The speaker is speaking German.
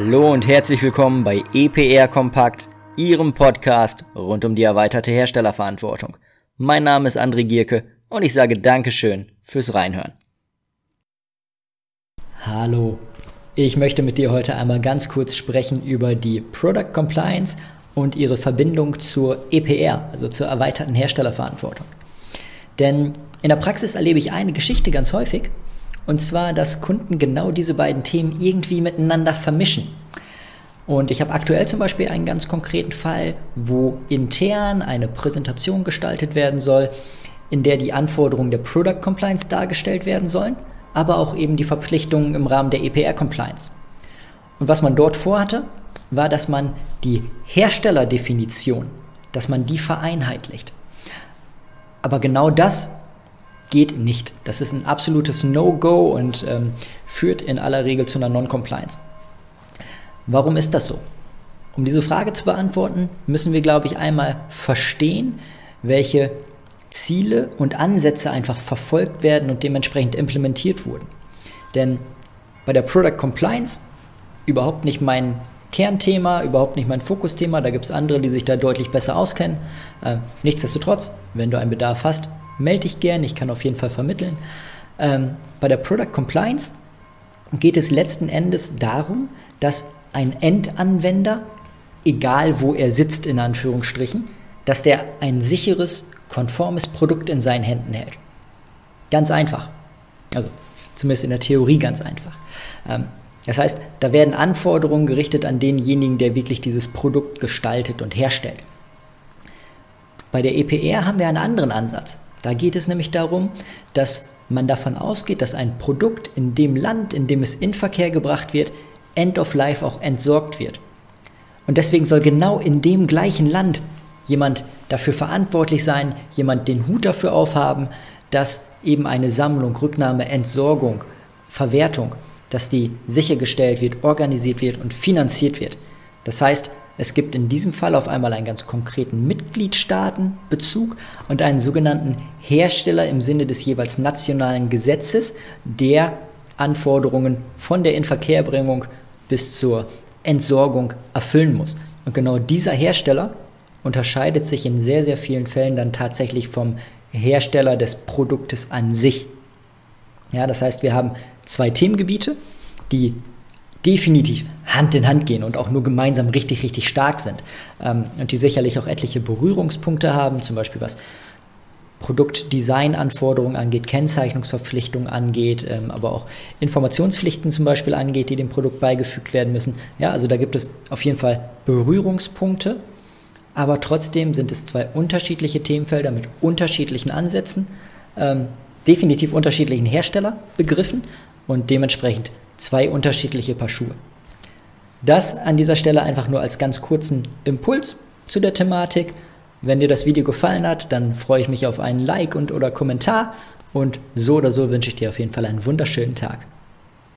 und herzlich willkommen bei EPR Kompakt, Ihrem Podcast rund um die erweiterte Herstellerverantwortung. Mein Name ist André Gierke und ich sage Dankeschön fürs Reinhören. Hallo, ich möchte mit dir heute einmal ganz kurz sprechen über die Product Compliance und ihre Verbindung zur EPR, also zur erweiterten Herstellerverantwortung. Denn in der Praxis erlebe ich eine Geschichte ganz häufig, und zwar, dass Kunden genau diese beiden Themen irgendwie miteinander vermischen. Und ich habe aktuell zum Beispiel einen ganz konkreten Fall, wo intern eine Präsentation gestaltet werden soll, in der die Anforderungen der Product Compliance dargestellt werden sollen, aber auch eben die Verpflichtungen im Rahmen der EPR Compliance. Und was man dort vorhatte, war, dass man die Herstellerdefinition, dass man die vereinheitlicht. Aber genau das geht nicht. Das ist ein absolutes No-Go und ähm, führt in aller Regel zu einer Non-Compliance. Warum ist das so? Um diese Frage zu beantworten, müssen wir, glaube ich, einmal verstehen, welche Ziele und Ansätze einfach verfolgt werden und dementsprechend implementiert wurden. Denn bei der Product Compliance überhaupt nicht mein Kernthema, überhaupt nicht mein Fokusthema. Da gibt es andere, die sich da deutlich besser auskennen. Äh, nichtsdestotrotz, wenn du einen Bedarf hast, melde dich gern. Ich kann auf jeden Fall vermitteln. Ähm, bei der Product Compliance geht es letzten Endes darum, dass ein Endanwender, egal wo er sitzt, in Anführungsstrichen, dass der ein sicheres, konformes Produkt in seinen Händen hält. Ganz einfach. Also zumindest in der Theorie ganz einfach. Ähm, das heißt, da werden Anforderungen gerichtet an denjenigen, der wirklich dieses Produkt gestaltet und herstellt. Bei der EPR haben wir einen anderen Ansatz. Da geht es nämlich darum, dass man davon ausgeht, dass ein Produkt in dem Land, in dem es in Verkehr gebracht wird, End of Life auch entsorgt wird. Und deswegen soll genau in dem gleichen Land jemand dafür verantwortlich sein, jemand den Hut dafür aufhaben, dass eben eine Sammlung, Rücknahme, Entsorgung, Verwertung, dass die sichergestellt wird, organisiert wird und finanziert wird. Das heißt, es gibt in diesem Fall auf einmal einen ganz konkreten Mitgliedstaatenbezug und einen sogenannten Hersteller im Sinne des jeweils nationalen Gesetzes, der Anforderungen von der Inverkehrbringung bis zur Entsorgung erfüllen muss. Und genau dieser Hersteller unterscheidet sich in sehr, sehr vielen Fällen dann tatsächlich vom Hersteller des Produktes an sich. Ja, das heißt, wir haben zwei Themengebiete, die definitiv Hand in Hand gehen und auch nur gemeinsam richtig, richtig stark sind. Ähm, und die sicherlich auch etliche Berührungspunkte haben, zum Beispiel was Produktdesign-Anforderungen angeht, Kennzeichnungsverpflichtungen angeht, ähm, aber auch Informationspflichten zum Beispiel angeht, die dem Produkt beigefügt werden müssen. Ja, also da gibt es auf jeden Fall Berührungspunkte, aber trotzdem sind es zwei unterschiedliche Themenfelder mit unterschiedlichen Ansätzen, ähm, definitiv unterschiedlichen Herstellerbegriffen und dementsprechend zwei unterschiedliche Paar Schuhe. Das an dieser Stelle einfach nur als ganz kurzen Impuls zu der Thematik. Wenn dir das Video gefallen hat, dann freue ich mich auf einen Like und oder Kommentar und so oder so wünsche ich dir auf jeden Fall einen wunderschönen Tag.